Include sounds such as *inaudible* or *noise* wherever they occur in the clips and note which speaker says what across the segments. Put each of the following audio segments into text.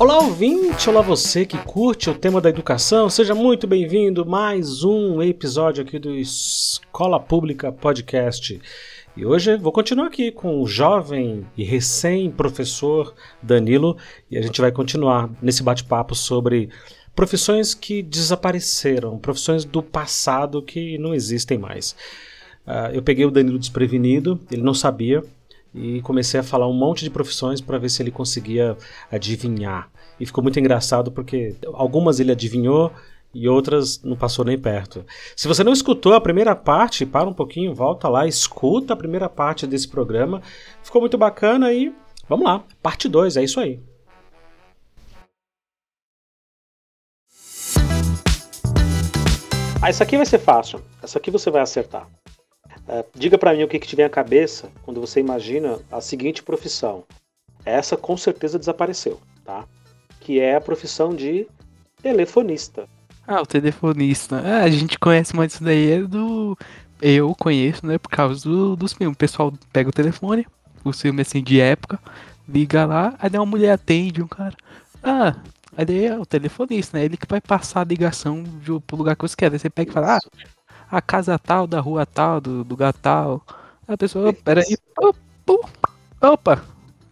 Speaker 1: Olá, ouvinte! Olá, você que curte o tema da educação, seja muito bem-vindo mais um episódio aqui do Escola Pública Podcast. E hoje vou continuar aqui com o jovem e recém-professor Danilo e a gente vai continuar nesse bate-papo sobre profissões que desapareceram, profissões do passado que não existem mais. Uh, eu peguei o Danilo desprevenido, ele não sabia, e comecei a falar um monte de profissões para ver se ele conseguia adivinhar. E ficou muito engraçado porque algumas ele adivinhou e outras não passou nem perto. Se você não escutou a primeira parte, para um pouquinho, volta lá, escuta a primeira parte desse programa. Ficou muito bacana e vamos lá, parte 2, é isso aí. Ah, isso aqui vai ser fácil. Essa aqui você vai acertar. É, diga para mim o que, que te vem à cabeça quando você imagina a seguinte profissão. Essa com certeza desapareceu, tá? Que é a profissão de telefonista.
Speaker 2: Ah, o telefonista. Ah, a gente conhece, mas isso daí é do. Eu conheço, né? Por causa do, dos filmes. O pessoal pega o telefone, o filme assim de época, liga lá, aí uma mulher atende, um cara. Ah, aí é o telefonista, né? Ele que vai passar a ligação pro lugar que você quer. Aí você pega e fala, ah, a casa tal, da rua tal, do lugar tal. A pessoa, peraí, opa,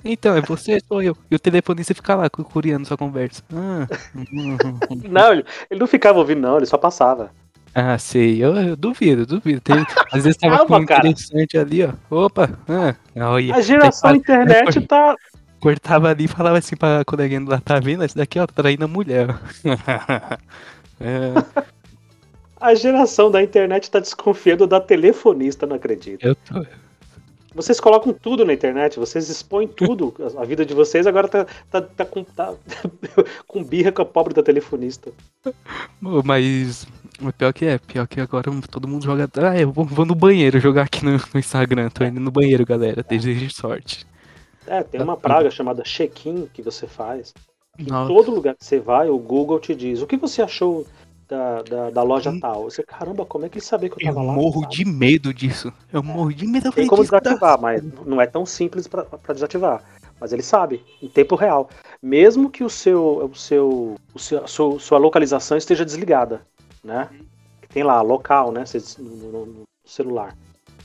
Speaker 2: então, é você, sou eu. E o telefonista fica lá curiando sua conversa. Ah. *laughs* *laughs*
Speaker 1: não, ele, ele não ficava ouvindo, não, ele só passava.
Speaker 2: Ah, sei, eu, eu duvido, duvido. Tem, às vezes tava Calma, com um interessante ali, ó. Opa, ah,
Speaker 1: olha. A geração Tem, internet tá. *laughs*
Speaker 2: Cortava ali e falava assim pra coleguinha lá, tá vendo? Esse daqui, ó, traindo a mulher.
Speaker 1: é, a geração da internet tá desconfiando da telefonista, não acredito.
Speaker 2: Eu tô.
Speaker 1: Vocês colocam tudo na internet, vocês expõem tudo. *laughs* A vida de vocês agora tá, tá, tá, com, tá *laughs* com birra com a pobre da telefonista.
Speaker 2: Mas o pior que é, pior que agora todo mundo joga. Ah, eu vou, vou no banheiro jogar aqui no, no, Instagram. Tô indo no banheiro, galera. Desejo sorte.
Speaker 1: É, tem uma praga chamada check-in que você faz. Em todo lugar que você vai, o Google te diz o que você achou da, da, da loja hum. tal. Você, caramba, como é que ele sabia que eu tava
Speaker 2: eu
Speaker 1: lá?
Speaker 2: Eu morro de medo disso. Eu é. morro de medo.
Speaker 1: Tem como desativar, mas não é tão simples para desativar. Mas ele sabe, em tempo real. Mesmo que o seu, o seu, o seu a sua, sua localização esteja desligada, né? Tem lá, local, né? No, no celular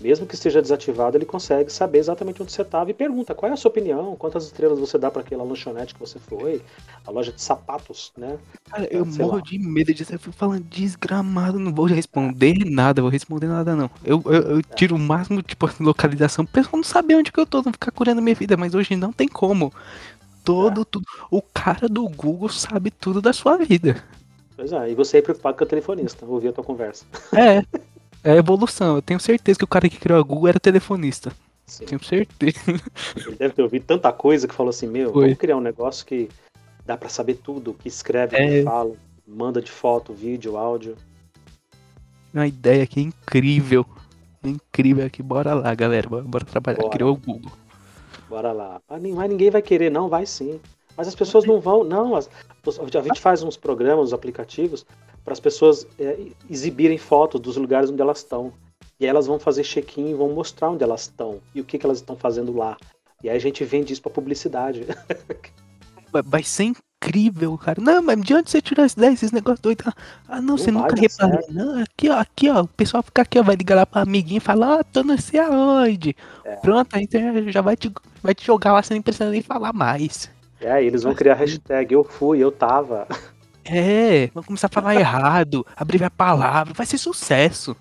Speaker 1: mesmo que esteja desativado, ele consegue saber exatamente onde você estava e pergunta qual é a sua opinião, quantas estrelas você dá para aquela lanchonete que você foi, a loja de sapatos, né?
Speaker 2: Cara, eu morro lá. de medo disso. Eu fico falando desgramado, não vou responder nada, vou responder nada não. Eu, eu, eu é. tiro o máximo, tipo, localização, o pessoal não sabe onde que eu tô, não ficar curando minha vida, mas hoje não tem como. Todo, é. tudo. O cara do Google sabe tudo da sua vida.
Speaker 1: Pois é, e você é preocupado com o telefonista, ouvir a tua conversa.
Speaker 2: É. *laughs* É evolução. Eu tenho certeza que o cara que criou a Google era telefonista. Sim. Tenho certeza.
Speaker 1: Ele deve ter ouvido tanta coisa que falou assim: Meu, Foi. vamos criar um negócio que dá para saber tudo, que escreve, é... que fala, manda de foto, vídeo, áudio.
Speaker 2: Uma ideia que é incrível. Incrível aqui. Bora lá, galera. Bora, trabalhar. Bora. Criou o Google.
Speaker 1: Bora lá. Mas ninguém vai querer, não, vai sim. Mas as pessoas não vão, não. As, a gente faz uns programas, uns aplicativos, para as pessoas é, exibirem fotos dos lugares onde elas estão. E aí elas vão fazer check-in e vão mostrar onde elas estão e o que, que elas estão fazendo lá. E aí a gente vende isso para publicidade. *laughs*
Speaker 2: Vai ser incrível, cara. Não, mas de onde você tirou esses 10, esses negócios doidos? Ah, não, não você nunca reparou. Não, aqui, ó, aqui, ó. O pessoal fica aqui, ó, vai ligar lá pra amiguinho e falar, ó, oh, tô não sei aonde. É. Pronto, aí já vai te, vai te jogar lá, você nem precisa nem falar mais.
Speaker 1: É, eles vão criar hashtag eu fui, eu tava. *laughs*
Speaker 2: É, vamos começar a falar errado, abreviar palavra, vai ser sucesso.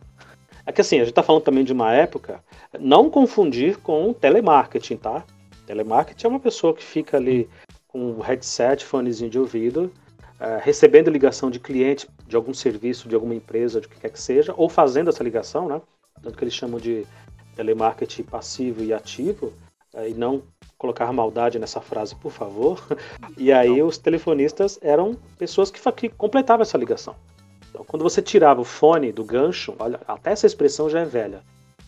Speaker 1: É que assim, a gente tá falando também de uma época, não confundir com telemarketing, tá? Telemarketing é uma pessoa que fica ali com um headset, fonezinho de ouvido, uh, recebendo ligação de cliente de algum serviço, de alguma empresa, de que quer que seja, ou fazendo essa ligação, né? Tanto que eles chamam de telemarketing passivo e ativo, uh, e não colocar maldade nessa frase, por favor. E aí os telefonistas eram pessoas que, que completavam essa ligação. Então, quando você tirava o fone do gancho, olha, até essa expressão já é velha.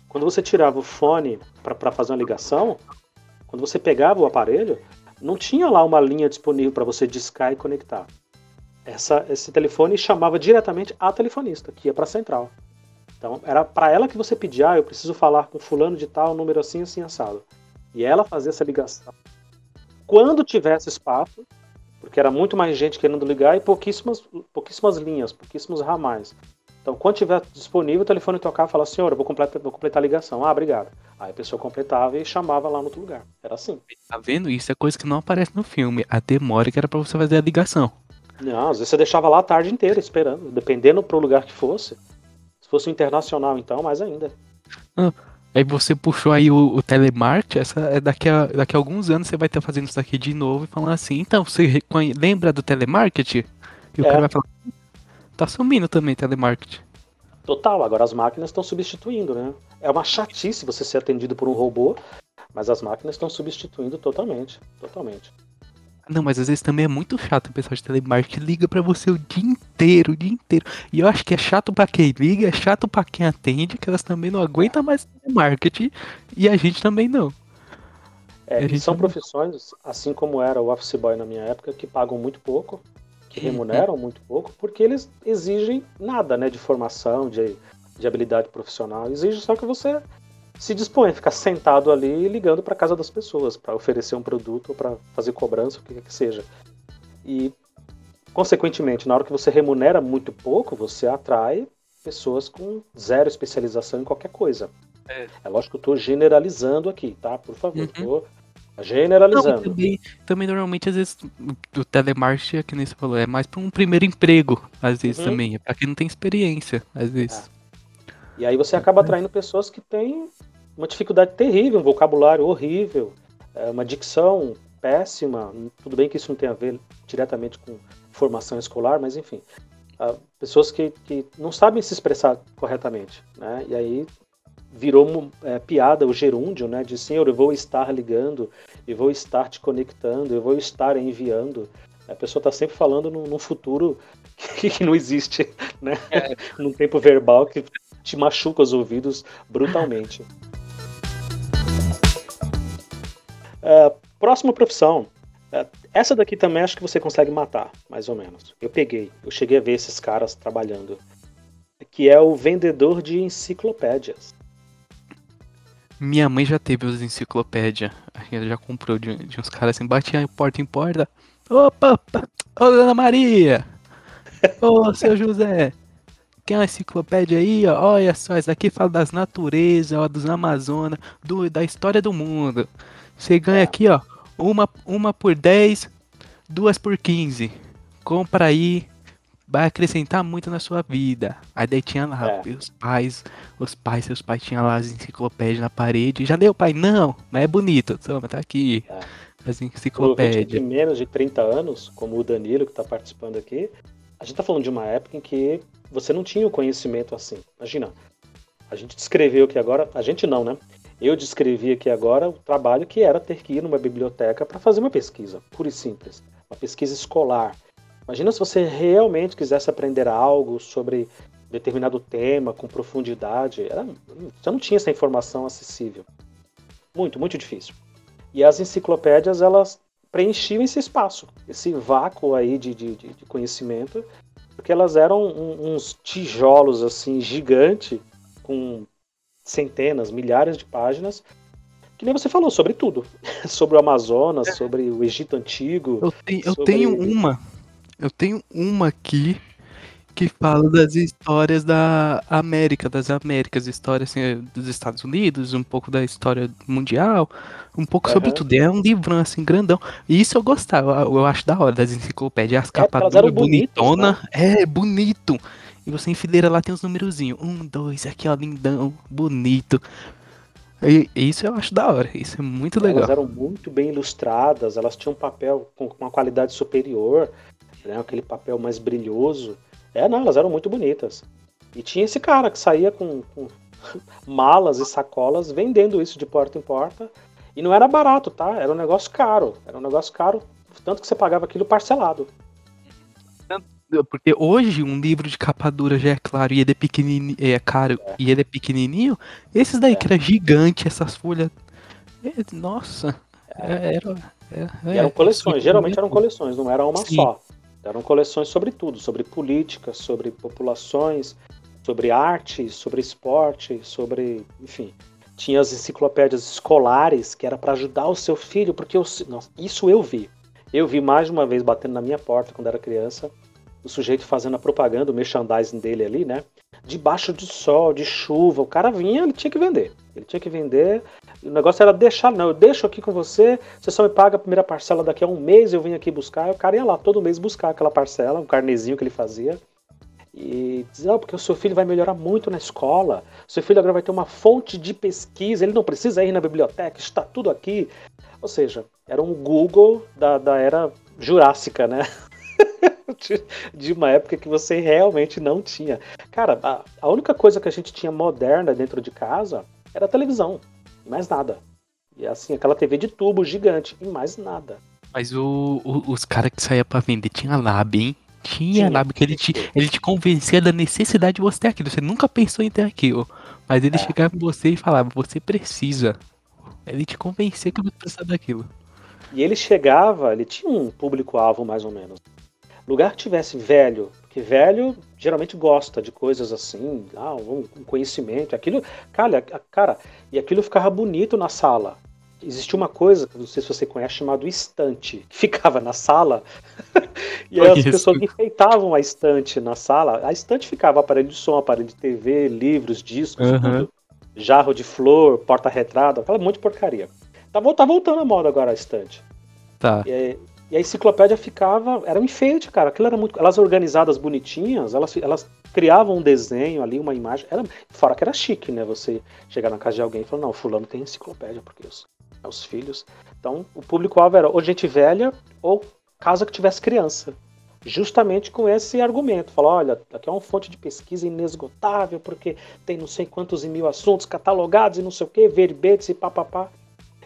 Speaker 1: Quando você tirava o fone para fazer uma ligação, quando você pegava o aparelho, não tinha lá uma linha disponível para você discar e conectar. Essa, esse telefone chamava diretamente a telefonista, que ia para a central. Então, era para ela que você pedia, ah, eu preciso falar com fulano de tal, número assim, assim, assado e ela fazer essa ligação. Quando tivesse espaço, Porque era muito mais gente querendo ligar e pouquíssimas, pouquíssimas linhas, pouquíssimos ramais. Então, quando tiver disponível, o telefone tocava e falava, senhor, eu vou completar, vou completar a ligação. Ah, obrigado. Aí a pessoa completava e chamava lá no outro lugar. Era assim.
Speaker 2: Tá vendo? Isso é coisa que não aparece no filme. A demora que era pra você fazer a ligação.
Speaker 1: Não, às vezes você deixava lá a tarde inteira esperando, dependendo pro lugar que fosse. Se fosse internacional, então, mais ainda.
Speaker 2: Ah, aí você puxou aí o, o telemarketing, essa é daqui a, daqui a alguns anos você vai estar fazendo isso aqui de novo e falando assim, então, você lembra do telemarketing? E o
Speaker 1: É.
Speaker 2: cara vai falar, tá sumindo também telemarketing.
Speaker 1: Total, agora as máquinas estão substituindo, né? É uma chatice você ser atendido por um robô, mas as máquinas estão substituindo totalmente. Totalmente.
Speaker 2: Não, mas às vezes também é muito chato o pessoal de telemarketing liga pra você o dia inteiro, o dia inteiro. E eu acho que é chato pra quem liga, é chato pra quem atende, que elas também não aguentam mais telemarketing e a gente também não.
Speaker 1: É, e
Speaker 2: gente
Speaker 1: são profissões, assim como era o office boy na minha época, que pagam muito pouco, que remuneram muito pouco, porque eles exigem nada, né, de formação, de, de habilidade profissional. Exige só que você se disponha a ficar sentado ali ligando para casa das pessoas, para oferecer um produto ou para fazer cobrança, o que quer que seja. E, consequentemente, na hora que você remunera muito pouco, você atrai pessoas com zero especialização em qualquer coisa.
Speaker 2: É.
Speaker 1: É lógico que eu estou generalizando aqui, tá? Por favor,
Speaker 2: Uhum.
Speaker 1: estou
Speaker 2: Não,
Speaker 1: generalizando.
Speaker 2: também, também normalmente às vezes o- telemarketing, é que nem você falou, é mais pra um primeiro emprego, às vezes
Speaker 1: Uhum.
Speaker 2: também. É pra quem não tem experiência, às vezes.
Speaker 1: E aí você acaba atraindo pessoas que têm uma dificuldade terrível, um vocabulário horrível, é, uma dicção péssima. Tudo bem que isso não tem a ver diretamente com formação escolar, mas enfim. Ah, pessoas que, que não sabem se expressar corretamente. Né? E aí virou é, piada o gerúndio, né? De senhor, eu vou estar ligando, eu vou estar te conectando, eu vou estar enviando. A pessoa está sempre falando num, num futuro *laughs* que, que não existe, *laughs* né? Num tempo verbal que te machuca os ouvidos brutalmente. É, *laughs* próxima profissão. Essa daqui também acho que você consegue matar, mais ou menos. Eu peguei, eu cheguei a ver esses caras trabalhando. Que é o vendedor de enciclopédias.
Speaker 2: Minha mãe já teve os enciclopédia. Ela já comprou de, de uns caras assim, batia porta em porta. Opa, opa, ô Dona Maria! Ô seu José! Quer uma enciclopédia aí, ó? Olha só, essa aqui fala das naturezas, ó, dos Amazonas, do, da história do mundo. Você ganha
Speaker 1: É.
Speaker 2: aqui, ó, uma, uma por 10, duas por 15. Compra aí, vai acrescentar muito na sua vida. Aí daí tinha lá,
Speaker 1: É.
Speaker 2: os pais, os pais, seus pais tinham lá as enciclopédias na parede. Já leu, pai? Não, mas é bonito. Toma, tá aqui.
Speaker 1: É.
Speaker 2: As
Speaker 1: ouvinte de
Speaker 2: enciclopédias.
Speaker 1: menos de 30 anos, como o Danilo que está participando aqui, a gente está falando de uma época em que você não tinha o conhecimento assim. Imagina, a gente descreveu aqui agora, a gente não, né? Eu descrevi aqui agora o trabalho que era ter que ir numa biblioteca para fazer uma pesquisa, pura e simples, uma pesquisa escolar. Imagina se você realmente quisesse aprender algo sobre determinado tema com profundidade, era, você não tinha essa informação acessível. Muito, muito difícil. E as enciclopédias, elas preenchiam esse espaço, esse vácuo aí de, de, de- conhecimento, porque elas eram uns tijolos assim gigante com centenas, milhares de páginas, que nem você falou sobre tudo, *laughs* sobre o Amazonas, sobre o Egito antigo.
Speaker 2: Eu, tenho, eu
Speaker 1: sobre-
Speaker 2: tenho uma. Eu tenho uma aqui que fala das histórias da América, das Américas, história assim, dos Estados Unidos, um pouco da história mundial, um pouco sobre
Speaker 1: Aham.
Speaker 2: tudo. É um livrão assim, grandão. E isso eu gostava, eu, eu acho da hora das enciclopédias, as
Speaker 1: É,
Speaker 2: capas
Speaker 1: né?
Speaker 2: bonitona. É, bonito. E você enfileira lá, tem os numerozinhos. Um, dois, aqui ó, lindão, bonito. E, e isso eu acho da hora, isso é muito legal.
Speaker 1: Elas eram muito bem ilustradas, elas tinham um papel com uma qualidade superior, né, aquele papel mais brilhoso. É, não, elas eram muito bonitas. E tinha esse cara que saía com, com *laughs* malas e sacolas vendendo isso de porta em porta. E não era barato, tá? Era um negócio caro. Era um negócio caro, tanto que você pagava aquilo parcelado.
Speaker 2: Porque hoje um livro de capa dura já é claro e ele é pequenininho, é caro e ele é pequenininho. Esses daí
Speaker 1: É.
Speaker 2: que era gigante, essas folhas. é, Nossa, é, era. é,
Speaker 1: E
Speaker 2: é,
Speaker 1: eram coleções, geralmente
Speaker 2: é
Speaker 1: eram coleções, não era uma
Speaker 2: Sim.
Speaker 1: só. Eram coleções sobre tudo, sobre política, sobre populações, sobre arte, sobre esporte, sobre, enfim. Tinha as enciclopédias escolares que era para ajudar o seu filho, porque eu, isso eu vi. Eu vi mais de uma vez batendo na minha porta quando era criança, o sujeito fazendo a propaganda, o merchandising dele ali, né? Debaixo de sol, de chuva, o cara vinha, ele tinha que vender. Ele tinha que vender. O negócio era deixar, não, eu deixo aqui com você, você só me paga a primeira parcela daqui a um mês, eu vim aqui buscar. O cara ia lá todo mês buscar aquela parcela, um carnezinho que ele fazia. E diz, não, porque o seu filho vai melhorar muito na escola, seu filho agora vai ter uma fonte de pesquisa, ele não precisa ir na biblioteca, está tudo aqui. Ou seja, era um Google da, da era jurássica, né? De, de, uma época que você realmente não tinha. Cara, a, a, única coisa que a gente tinha moderna dentro de casa era a televisão, e mais nada. E assim, aquela TV de tubo gigante, e mais nada.
Speaker 2: Mas o, o, os caras que saíam pra vender tinha lab, hein? Tinha, lab, que ele te, ele te convencia da necessidade de você ter aquilo. Você nunca pensou em ter aquilo. Mas ele é. chegava em você e falava, você precisa. Ele te convencia que você precisa daquilo.
Speaker 1: E ele chegava, ele tinha um público-alvo mais ou menos. Lugar que tivesse velho, porque velho geralmente gosta de coisas assim, ah, um conhecimento, aquilo, cara, cara, e aquilo ficava bonito na sala. Existia uma coisa, não sei se você conhece, chamado estante, que ficava na sala, *laughs* e aí as pessoas enfeitavam a estante na sala. A estante ficava aparelho de som, aparelho de TV, livros, discos, uhum. tudo, jarro de flor, porta-retrato, aquela monte de porcaria. Tá, tá voltando a moda agora a estante.
Speaker 2: Tá.
Speaker 1: E, e a enciclopédia ficava. Era um enfeite, cara. Aquilo era muito. Elas organizadas bonitinhas, elas, elas criavam um desenho ali, uma imagem. Era, fora que era chique, né? Você chegar na casa de alguém e falar, não, fulano tem enciclopédia, porque os, é os filhos. Então, o público-alvo era ou gente velha ou casa que tivesse criança. Justamente com esse argumento. Falar, olha, aqui é uma fonte de pesquisa inesgotável, porque tem não sei quantos mil assuntos catalogados e não sei o que, verbetes e papapá.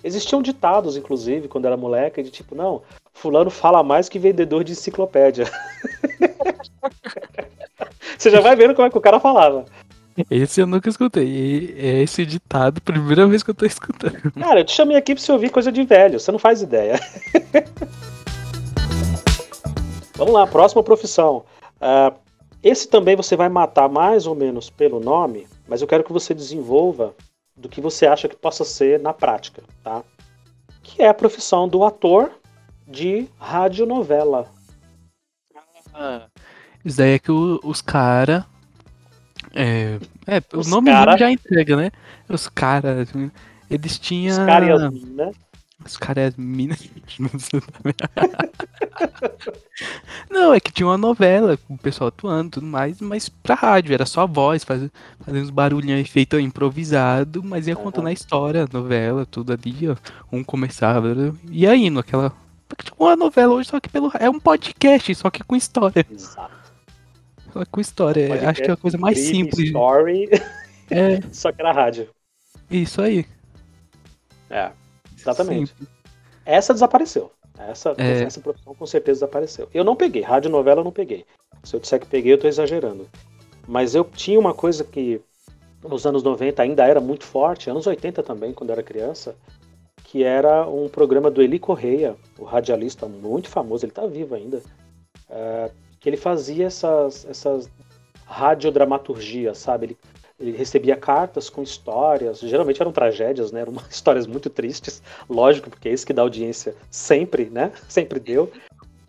Speaker 1: Existiam ditados, inclusive, quando era moleque, de tipo, não, fulano fala mais que vendedor de enciclopédia. *laughs* Você já vai vendo como é que o cara falava.
Speaker 2: Esse eu nunca escutei. É esse ditado, primeira vez que eu tô escutando.
Speaker 1: Cara, eu te chamei aqui pra você ouvir coisa de velho, você não faz ideia. *laughs* Vamos lá, próxima profissão. Uh, esse também você vai matar mais ou menos pelo nome, mas eu quero que você desenvolva do que você acha que possa ser na prática, tá? Que é a profissão do ator de radionovela.
Speaker 2: Ah, isso daí é que o, os caras. É, é os o nome cara... já entrega, né? Os caras. Eles tinham. Os caras as minas. Os caras e as *laughs* minas. Não, é que tinha uma novela com o pessoal atuando e tudo mais, mas pra rádio, era só a voz, faz, fazendo uns barulhinhos efeito improvisado, mas ia contando a história, a novela, tudo ali, ó. Um começava, ia indo, aquela. Tipo uma novela hoje, só que pelo. É um podcast, só que com história. Exato. Só com história. Podcast, Acho que é a coisa mais simples.
Speaker 1: Story. É. *laughs* só que era rádio.
Speaker 2: Isso aí.
Speaker 1: É, exatamente. Simples. Essa desapareceu. Essa, é... essa profissão com certeza desapareceu. Eu não peguei, rádio novela eu não peguei. Se eu disser que peguei, eu tô exagerando. Mas eu tinha uma coisa que nos anos 90 ainda era muito forte, anos 80 também, quando eu era criança, que era um programa do Eli Correia, o radialista muito famoso, ele está vivo ainda, é, que ele fazia essas, essas radiodramaturgias, sabe? Ele ele recebia cartas com histórias, geralmente eram tragédias, né? Eram *laughs* histórias muito tristes, lógico, porque é isso que dá audiência sempre, né? *laughs* Sempre deu.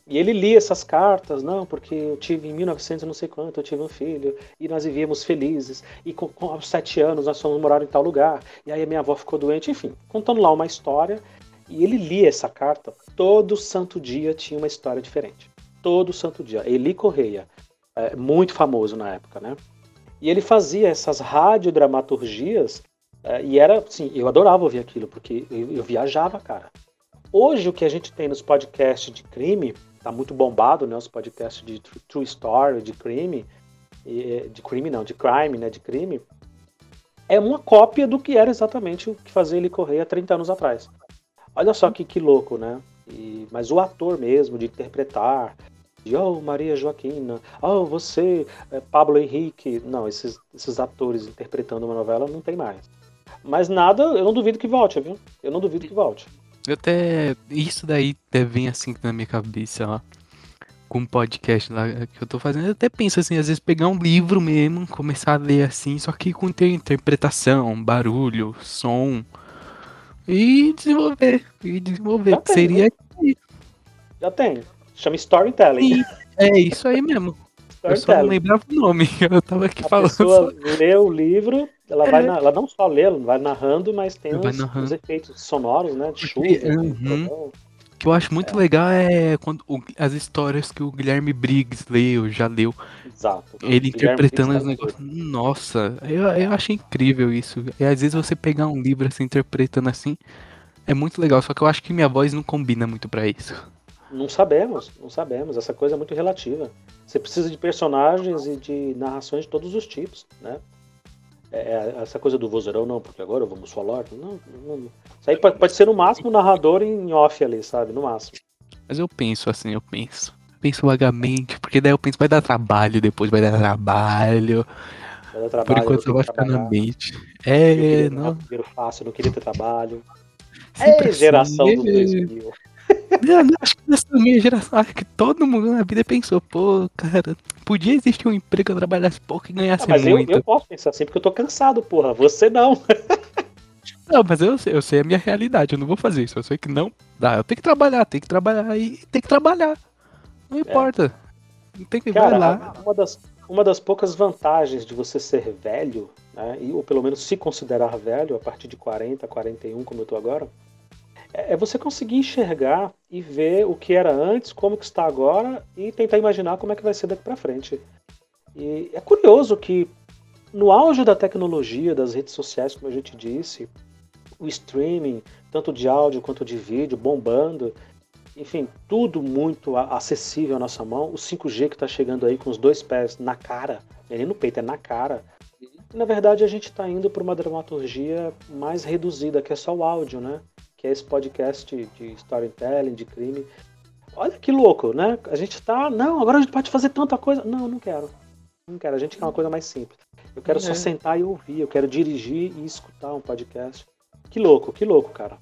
Speaker 1: E ele lia essas cartas, não, porque eu tive em 1900 não sei quanto, eu tive um filho, e nós vivíamos felizes, e com, com aos sete anos nós fomos morar em tal lugar, e aí a minha avó ficou doente, enfim, contando lá uma história, e ele lia essa carta, todo santo dia tinha uma história diferente. Todo santo dia. Eli Correia, é, muito famoso na época, né? E ele fazia essas radiodramaturgias é, e era, assim, eu adorava ouvir aquilo, porque eu, eu, viajava, cara. Hoje o que a gente tem nos podcasts de crime, tá muito bombado, né, os podcasts de true story, de crime, de crime não, de crime, né, de crime, é uma cópia do que era exatamente o que fazia ele correr há 30 anos atrás. Olha só que, que louco, né? E, mas o ator mesmo, de interpretar, oh, Maria Joaquina, oh, você, é, Pablo Henrique. Não, esses, esses atores interpretando uma novela não tem mais. Mas nada, eu não duvido que volte, viu? Eu não duvido que volte.
Speaker 2: Eu até. Isso daí vem assim na minha cabeça, ó. Com o podcast lá que eu tô fazendo, eu até penso assim, às vezes pegar um livro mesmo, começar a ler assim, só que com interpretação, barulho, som. E desenvolver. E desenvolver. Seria
Speaker 1: Já tem. Chama storytelling.
Speaker 2: é isso aí mesmo. Eu só não lembrava o nome. *laughs* Eu tava aqui
Speaker 1: a
Speaker 2: falando. A
Speaker 1: pessoa só... lê o livro, ela, é. vai na, ela não só lê, ela vai narrando, mas tem uns, uns, efeitos sonoros, né? De chuva.
Speaker 2: Uhum. O que eu acho muito é. legal é quando o, as histórias que o Guilherme Briggs leu, já leu.
Speaker 1: Exato.
Speaker 2: Ele interpretando os negócios. Nossa, eu, eu achei incrível isso. E às vezes você pegar um livro assim, interpretando assim, é muito legal. Só que eu acho que minha voz não combina muito para isso.
Speaker 1: Não sabemos, não sabemos. Essa coisa é muito relativa. Você precisa de personagens e de narrações de todos os tipos, né? É, é essa coisa do vozeirão, não, porque agora vamos falar. Não, não, isso aí pode, pode ser no máximo narrador em off ali, sabe? No máximo.
Speaker 2: Mas eu penso assim, eu penso. penso vagamente, porque daí eu penso, vai dar trabalho, depois vai dar trabalho. Vai dar trabalho Por enquanto só vai ficar na mente. É, não.
Speaker 1: Dinheiro fácil, não queria ter trabalho. Sempre é geração assim, do 2000.
Speaker 2: Acho que nessa minha geração, acho que todo mundo na vida pensou, pô, cara, podia existir um emprego que eu trabalhasse pouco e ganhasse ah, mas muito.
Speaker 1: Eu, eu posso pensar assim porque eu tô cansado, porra. Você não. *laughs*
Speaker 2: Não, mas eu, eu sei a minha realidade, eu não vou fazer isso. Eu sei que não dá. Eu tenho que trabalhar, tenho que trabalhar e tem que trabalhar. Não importa. É. Tem que Cara, vai lá.
Speaker 1: Uma das, uma das poucas vantagens de você ser velho, né, ou pelo menos se considerar velho a partir de 40, 41, como eu tô agora, é, é você conseguir enxergar e ver o que era antes, como que está agora e tentar imaginar como é que vai ser daqui para frente. E é curioso que no auge da tecnologia, das redes sociais, como a gente disse, o streaming, tanto de áudio quanto de vídeo, bombando, enfim, tudo muito acessível à nossa mão. O 5G que está chegando aí com os dois pés na cara, nem no peito, é na cara. E, na verdade, a gente está indo para uma dramaturgia mais reduzida, que é só o áudio, né? Que é esse podcast de storytelling, de crime. Olha que louco, né? A gente tá. Não, agora a gente pode fazer tanta coisa. Não, não quero. Não quero. A gente quer uma coisa mais simples. Eu quero é. só sentar e ouvir. Eu quero dirigir e escutar um podcast. Que louco, que louco, cara.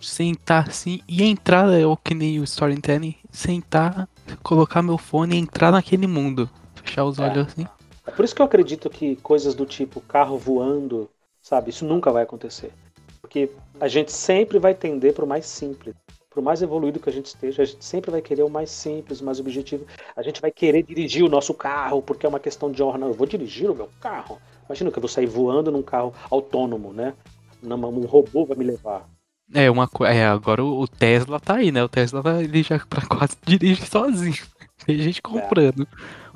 Speaker 2: Sentar assim e entrar, é o que nem o storytelling. Sentar, colocar meu fone e entrar naquele mundo. Fechar os é. olhos assim.
Speaker 1: É por isso que eu acredito que coisas do tipo carro voando, sabe? Isso nunca vai acontecer. Porque a gente sempre vai tender para o mais simples. Por mais evoluído que a gente esteja, a gente sempre vai querer o mais simples, o mais objetivo. A gente vai querer dirigir o nosso carro, porque é uma questão de honra. Não, eu vou dirigir o meu carro. Imagina que eu vou sair voando num carro autônomo, né? Um robô vai me levar.
Speaker 2: É, uma é, agora o Tesla tá aí, né? O Tesla ele já pra quase *laughs* dirige sozinho. Tem gente comprando. É.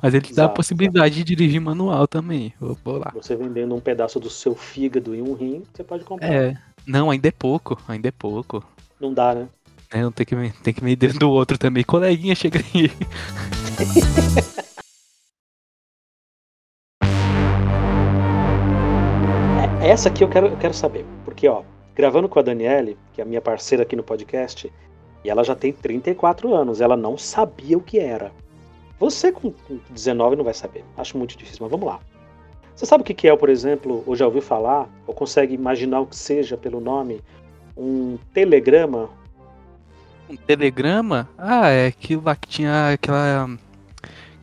Speaker 2: Mas ele Exato, dá a possibilidade de dirigir manual também. Vou lá.
Speaker 1: Você vendendo um pedaço do seu fígado e um rim, você pode comprar.
Speaker 2: É. Não, ainda é pouco, ainda é pouco.
Speaker 1: Não dá, né?
Speaker 2: É, não tem que, tem que medir dentro do outro também. Coleguinha, chega aí. *laughs*
Speaker 1: É, essa aqui eu quero, eu quero saber. Porque, ó, gravando com a Daniele, que é a minha parceira aqui no podcast, e ela já tem 34 anos, ela não sabia o que era. Você com 19 não vai saber. Acho muito difícil, mas vamos lá. Você sabe o que é, por exemplo, ou já ouviu falar, ou consegue imaginar o que seja pelo nome, um telegrama?
Speaker 2: Um telegrama? Ah, é aquilo lá que tinha aquela.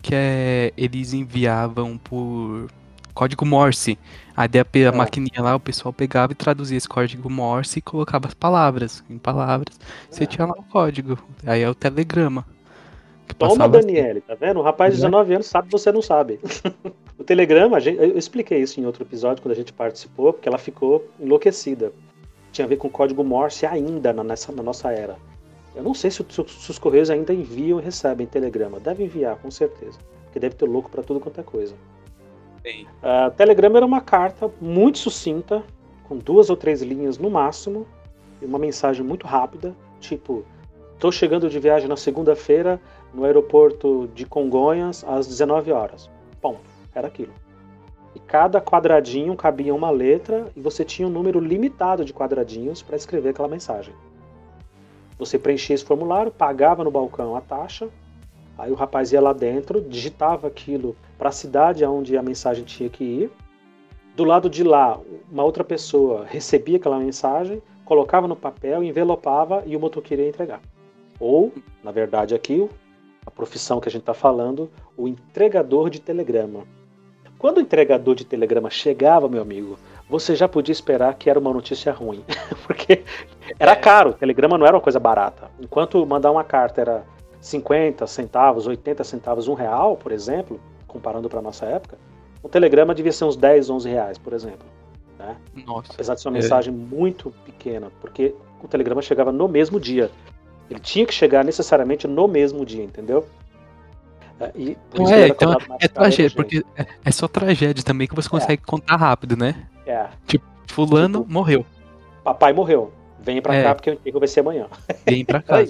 Speaker 2: que é, eles enviavam por código Morse. Aí a, a é. maquininha lá, o pessoal pegava e traduzia esse código Morse e colocava as palavras. Em palavras, você é. tinha lá o código. Aí é o telegrama.
Speaker 1: Toma, Daniele, tá vendo? O rapaz de 19 anos sabe, você não sabe. *laughs* o Telegrama, eu expliquei isso em outro episódio quando a gente participou, porque ela ficou enlouquecida. Tinha a ver com código Morse ainda na, nessa, na nossa era. Eu não sei se, se, os Correios ainda enviam e recebem Telegrama. Deve enviar, com certeza. Porque deve ter louco para tudo quanto é coisa. Uh, Telegrama era uma carta muito sucinta, com duas ou três linhas no máximo, e uma mensagem muito rápida, tipo: Estou chegando de viagem na segunda-feira, no aeroporto de Congonhas às 19 horas. Ponto. Era aquilo. E cada quadradinho cabia uma letra e você tinha um número limitado de quadradinhos para escrever aquela mensagem. Você preenchia esse formulário, pagava no balcão a taxa, aí o rapaz ia lá dentro, digitava aquilo para a cidade aonde a mensagem tinha que ir. Do lado de lá, uma outra pessoa recebia aquela mensagem, colocava no papel, envelopava e o motoqueiro ia entregar. Ou, na verdade, aqui profissão que a gente está falando, o entregador de telegrama. Quando o entregador de telegrama chegava, meu amigo, você já podia esperar que era uma notícia ruim, *laughs* porque era é. caro, telegrama não era uma coisa barata. Enquanto mandar uma carta era 50 centavos, 80 centavos, um real, por exemplo, comparando para nossa época, o telegrama devia ser uns 10, 11 reais, por exemplo. Né?
Speaker 2: Nossa.
Speaker 1: Apesar de ser uma mensagem é. muito pequena, porque o telegrama chegava no mesmo dia. Ele tinha que chegar necessariamente no mesmo dia, entendeu?
Speaker 2: É, e não é, então é tragédia, porque é, é, só tragédia também que você é. consegue é. contar rápido, né?
Speaker 1: É.
Speaker 2: Tipo, fulano tipo, morreu.
Speaker 1: Papai morreu. Vem pra é. cá porque o emprego vai ser amanhã.
Speaker 2: Vem pra *laughs* cá. é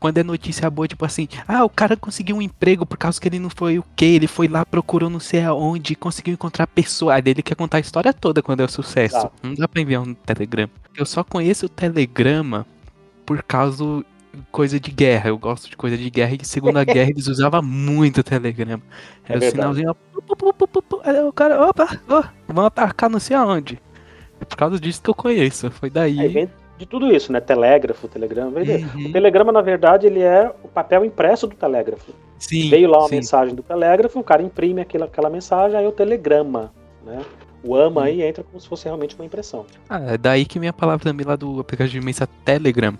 Speaker 2: Quando é notícia boa, tipo assim, ah, o cara conseguiu um emprego por causa que ele não foi o quê? Ele foi lá, procurou não sei aonde, conseguiu encontrar pessoa. Aí ele quer contar a história toda quando é o sucesso. Não dá pra enviar um telegrama. Eu só conheço o telegrama por causa coisa de guerra. Eu gosto de coisa de guerra e Segunda *laughs* Guerra eles usavam muito o telegrama. Era é o sinalzinho. Aí o cara, opa, oh, vão atacar não sei aonde. É por causa disso que eu conheço. Foi daí.
Speaker 1: Aí de tudo isso, né? Telégrafo, telegrama. Uhum. O telegrama, na verdade, ele é o papel impresso do telégrafo.
Speaker 2: Sim,
Speaker 1: Veio lá uma
Speaker 2: sim.
Speaker 1: mensagem do telégrafo, o cara imprime aquela, aquela mensagem, aí é o telegrama, né? O AMA uhum. aí entra como se fosse realmente uma impressão.
Speaker 2: Ah, é daí que minha palavra também lá do aplicativo de mensagem Telegram,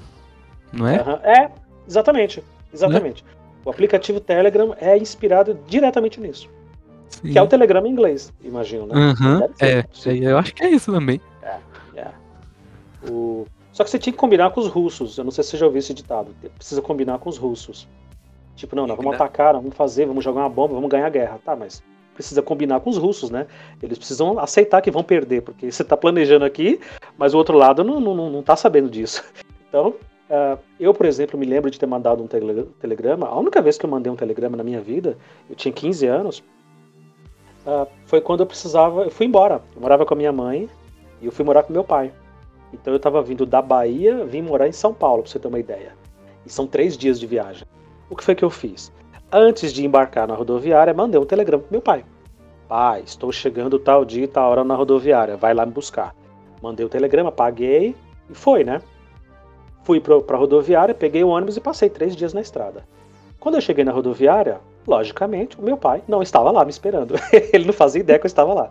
Speaker 2: não é?
Speaker 1: Uhum. É, exatamente, exatamente. Né? O aplicativo Telegram é inspirado diretamente nisso. Sim. Que é o Telegram em inglês, imagino, né?
Speaker 2: Uhum. É, eu acho que é isso também.
Speaker 1: É, é. O... Só que você tinha que combinar com os russos. Eu não sei se você já ouviu esse ditado. Precisa combinar com os russos. Tipo, não, nós vamos atacar, vamos fazer, vamos jogar uma bomba, vamos ganhar a guerra. Tá, mas precisa combinar com os russos, né? Eles precisam aceitar que vão perder, porque você está planejando aqui, mas o outro lado não, não, não tá sabendo disso. *laughs* Então, uh, eu, por exemplo, me lembro de ter mandado um tele telegrama. A única vez que eu mandei um telegrama na minha vida, eu tinha 15 anos, uh, foi quando eu precisava. Eu fui embora. Eu morava com a minha mãe e eu fui morar com meu pai. Então eu estava vindo da Bahia, vim morar em São Paulo, para você ter uma ideia. E são três dias de viagem. O que foi que eu fiz? Antes de embarcar na rodoviária, mandei um telegrama pro meu pai. Pai, estou chegando tal dia e tal hora na rodoviária, vai lá me buscar. Mandei o telegrama, paguei e foi, né? Fui para a rodoviária, peguei o ônibus e passei três dias na estrada. Quando eu cheguei na rodoviária, logicamente, o meu pai não estava lá me esperando. *laughs* Ele não fazia ideia que eu estava lá.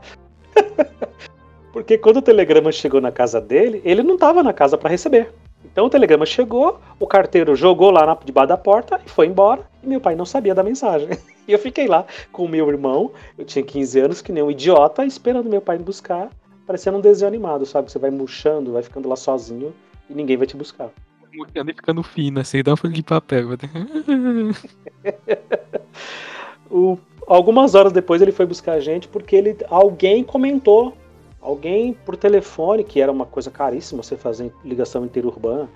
Speaker 1: *laughs* Porque quando o telegrama chegou na casa dele, ele não estava na casa para receber. Então o telegrama chegou, o carteiro jogou lá na, debaixo da porta e foi embora. E meu pai não sabia da mensagem. *laughs* E eu fiquei lá com o meu irmão, eu tinha 15 anos, que nem um idiota, esperando meu pai me buscar, parecendo um desenho animado, sabe? Você vai murchando, vai ficando lá sozinho e ninguém vai te buscar.
Speaker 2: Murchando e ficando fino, assim, dá um folha de papel. *laughs*
Speaker 1: o, algumas horas depois ele foi buscar a gente porque ele, alguém comentou Alguém por telefone, que era uma coisa caríssima você fazer ligação interurbana.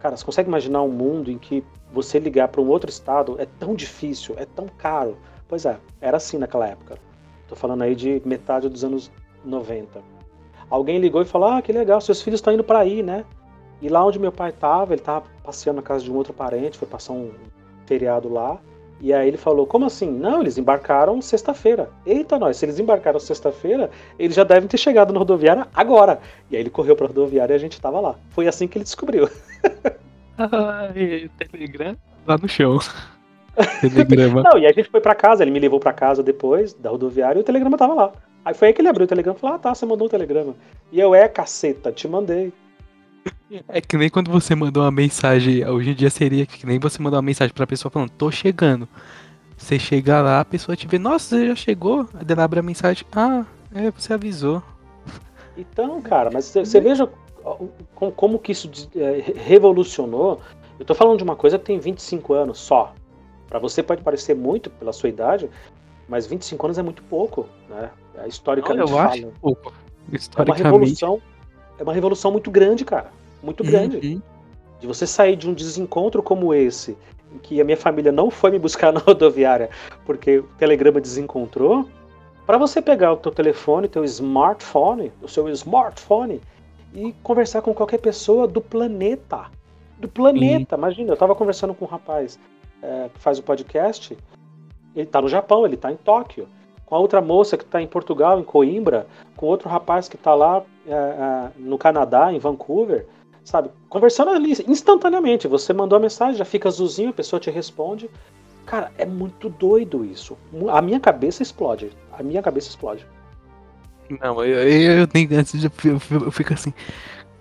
Speaker 1: Cara, você consegue imaginar um mundo em que você ligar para um outro estado é tão difícil, é tão caro? Pois é, era assim naquela época. Tô falando aí de metade dos anos 90. Alguém ligou e falou: Ah, que legal, seus filhos estão indo para aí, né? E lá onde meu pai tava, ele tava passeando na casa de um outro parente, foi passar um feriado lá. E aí ele falou: Como assim? Não, eles embarcaram sexta-feira. Eita, nós, se eles embarcaram sexta-feira, eles já devem ter chegado na rodoviária agora. E aí ele correu pra rodoviária e a gente tava lá. Foi assim que ele descobriu. *laughs*
Speaker 2: Ai, Telegram lá no chão. *laughs* Telegrama.
Speaker 1: Não, e a gente foi para casa, ele me levou para casa depois da rodoviária e o telegrama tava lá. Aí foi aí que ele abriu o telegrama e falou: Ah, tá, você mandou um telegrama. E eu, é, caceta, te mandei.
Speaker 2: É que nem quando você mandou uma mensagem, hoje em dia seria que nem você mandou uma mensagem pra pessoa falando, tô chegando. Você chega lá, a pessoa te vê, nossa, você já chegou? Aí ela abre a mensagem, ah, é, você avisou.
Speaker 1: Então, cara, mas você veja como, que isso é, revolucionou. Eu tô falando de uma coisa que tem 25 anos só. Para você pode parecer muito pela sua idade, mas 25 anos é muito pouco, né? É, historicamente
Speaker 2: Não, eu acho pouco.
Speaker 1: Historicamente. É uma revolução é uma revolução muito grande, cara. Muito grande. Uhum. De você sair de um desencontro como esse, em que a minha família não foi me buscar *laughs* na rodoviária porque o telegrama desencontrou, para você pegar o teu telefone, teu smartphone, o seu smartphone e conversar com qualquer pessoa do planeta. Do planeta. Uhum. Imagina, eu tava conversando com um rapaz é, que faz o podcast, ele tá no Japão, ele tá em Tóquio com a outra moça que está em Portugal, em Coimbra, com outro rapaz que está lá é, é, no Canadá, em Vancouver, sabe? Conversando ali instantaneamente. Você mandou a mensagem, já fica azulzinho, a pessoa te responde. Cara, é muito doido isso. A minha cabeça explode. A minha cabeça explode.
Speaker 2: Não, eu, eu, eu eu, eu fico assim.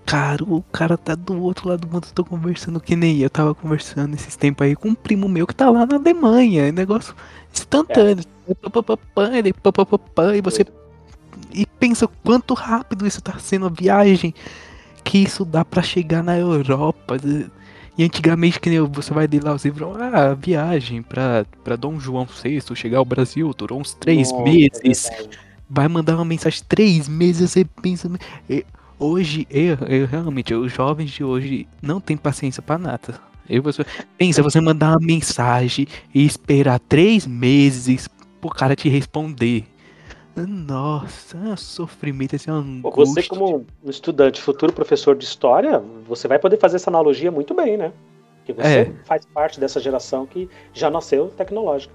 Speaker 2: Cara, o cara tá do outro lado do mundo, eu tô conversando que nem eu tava conversando esses tempos aí com um primo meu que tá lá na Alemanha, é negócio instantâneo. É. E você e pensa quanto rápido isso tá sendo a viagem que isso dá para chegar na Europa. E antigamente, que você vai ler lá os livros, ah, viagem pra, pra Dom João VI chegar ao Brasil, durou uns três Nossa, meses. É vai mandar uma mensagem três meses, você pensa. Hoje, eu, eu realmente, os jovens de hoje não tem paciência para nada. Eu, você, pensa, você mandar uma mensagem e esperar três meses pro cara te responder. Nossa, é um sofrimento, assim, uma angústia.
Speaker 1: Você, como um estudante, futuro professor de história, você vai poder fazer essa analogia muito bem, né? Porque você é. faz parte dessa geração que já nasceu tecnológica.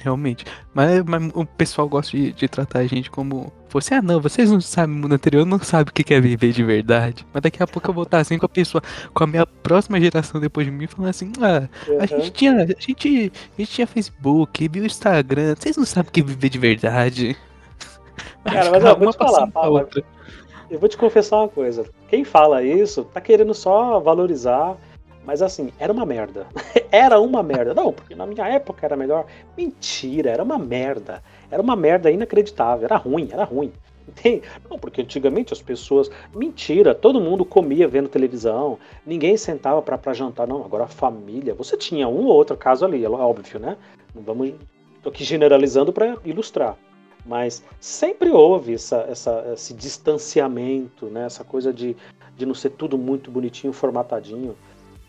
Speaker 2: Realmente. Mas, mas, o pessoal gosta de, de, tratar a gente como. Você, ah, não, vocês não sabem, no mundo anterior não sabem o que é viver de verdade. Mas daqui a pouco eu vou estar assim com a pessoa, com a minha próxima geração depois de mim, falando assim: ah, uhum. a gente tinha. A gente, a gente tinha Facebook, viu Instagram, vocês não sabem o que é viver de verdade. *laughs*
Speaker 1: Cara, mas eu vou te falar, eu vou te confessar uma coisa. Quem fala isso tá querendo só valorizar mas assim, era uma merda. *laughs* era uma merda. Não, porque na minha época era melhor. Mentira, era uma merda. Era uma merda inacreditável. Era ruim, era ruim. Entende? Não, porque antigamente as pessoas. Mentira, todo mundo comia vendo televisão, ninguém sentava para jantar. Não, agora a família. Você tinha um ou outro caso ali, é óbvio, né? Não vamos. Tô aqui generalizando para ilustrar. Mas sempre houve essa, essa, esse distanciamento, né? essa coisa de, de não ser tudo muito bonitinho, formatadinho.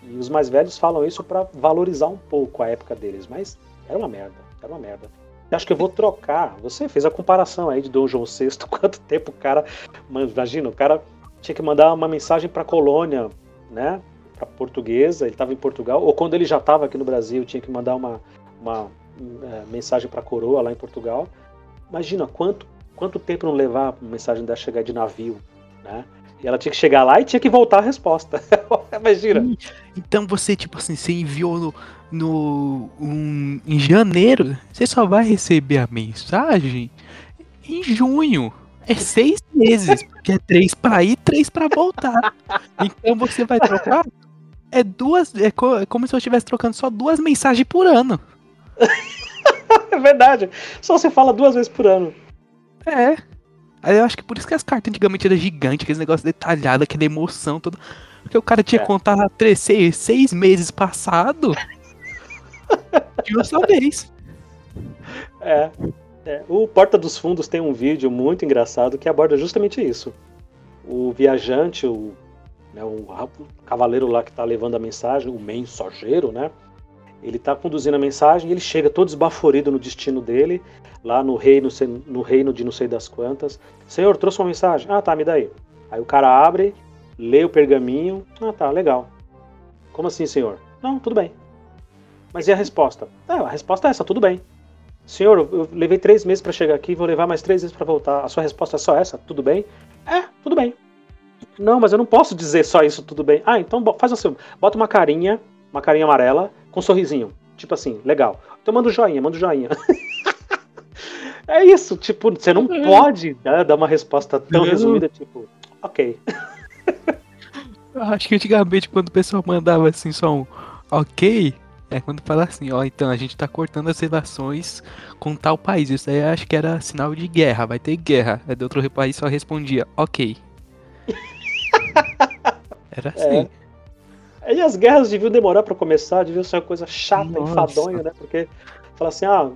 Speaker 1: E os mais velhos falam isso para valorizar um pouco a época deles, mas era uma merda, era uma merda. Eu acho que eu vou trocar. Você fez a comparação aí de Dom João VI, *laughs* quanto tempo o cara. Imagina, o cara tinha que mandar uma mensagem para colônia, né? Para portuguesa, ele estava em Portugal, ou quando ele já estava aqui no Brasil, tinha que mandar uma, uma é, mensagem para a coroa lá em Portugal. Imagina quanto, quanto tempo não levar a mensagem dela chegar de navio, né? E ela tinha que chegar lá e tinha que voltar a resposta. *laughs* *laughs* Imagina.
Speaker 2: Então você, tipo assim, você enviou no, no um, em janeiro, você só vai receber a mensagem em junho. É seis meses, porque é três para ir, três para voltar. Então você vai trocar. É duas. É, co é como se eu estivesse trocando só duas mensagens por ano. *laughs*
Speaker 1: é verdade. Só você fala duas vezes por ano.
Speaker 2: É. Aí eu acho que por isso que as cartas antigamente eram gigantes, aqueles negócios detalhados, aquela emoção toda. Porque o cara tinha é. que contar três, seis, seis meses passado *laughs* de uma vez.
Speaker 1: É, é. O Porta dos Fundos tem um vídeo muito engraçado que aborda justamente isso. O viajante, o, né, o cavaleiro lá que está levando a mensagem, o mensageiro, né? Ele está conduzindo a mensagem, ele chega todo esbaforido no destino dele, lá no reino, no reino de não sei das quantas. Senhor, trouxe uma mensagem? Ah, tá, me dá aí. Aí o cara abre, lê o pergaminho. Ah, tá, legal. Como assim, senhor? Não, tudo bem. Mas e a resposta? Ah, a resposta é essa, tudo bem. Senhor, eu levei três meses para chegar aqui, vou levar mais três meses para voltar. A sua resposta é só essa? Tudo bem? É, tudo bem. Não, mas eu não posso dizer só isso, tudo bem. Ah, então faz assim, bota uma carinha, uma carinha amarela, com um sorrisinho. Tipo assim, legal. Então manda um joinha, manda um joinha. *laughs* é isso, tipo, você não é. pode né, dar uma resposta tão resumida, tipo, ok. *laughs*
Speaker 2: Acho que antigamente quando o pessoal mandava assim só um ok, é quando fala assim, ó, então a gente tá cortando as relações com tal país. Isso aí acho que era sinal de guerra, vai ter guerra. Aí do outro país só respondia, ok. *laughs* era assim. É.
Speaker 1: E as guerras deviam demorar para começar, deviam ser uma coisa chata, Nossa. enfadonha, né? Porque fala assim, ah,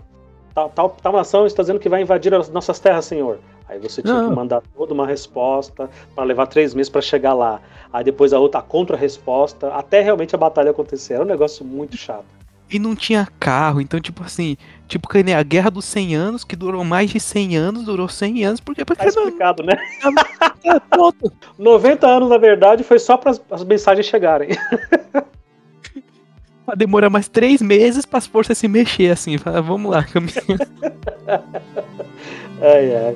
Speaker 1: tal, tal, tal nação está dizendo que vai invadir as nossas terras, senhor. Aí você tinha Não. que mandar toda uma resposta para levar três meses para chegar lá. Aí depois a outra contra-resposta, até realmente a batalha acontecer. Era um negócio muito chato.
Speaker 2: E não tinha carro, então, tipo assim, tipo que nem a Guerra dos 100 Anos, que durou mais de 100 anos, durou 100 anos, porque... porque
Speaker 1: tá explicado, não... né? É, pronto. *laughs* 90 anos, na verdade, foi só para as mensagens chegarem. *laughs*
Speaker 2: Demora mais três meses para as forças se mexer, assim. Fala, vamos lá, caminho. *laughs*
Speaker 1: ai, ai.